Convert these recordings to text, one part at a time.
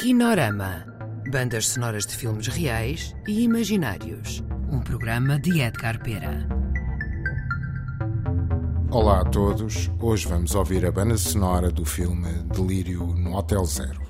Kinorama. Bandas sonoras de filmes reais e imaginários. Um programa de Edgar Pera. Olá a todos. Hoje vamos ouvir a banda sonora do filme Delírio no Hotel Zero.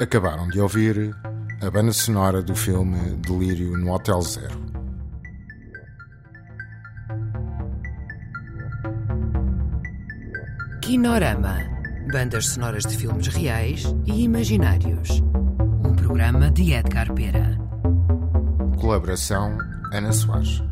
Acabaram de ouvir a banda sonora do filme Delírio no Hotel Zero. Kinorama Bandas sonoras de filmes reais e imaginários. Um programa de Edgar Pera. Colaboração Ana Soares.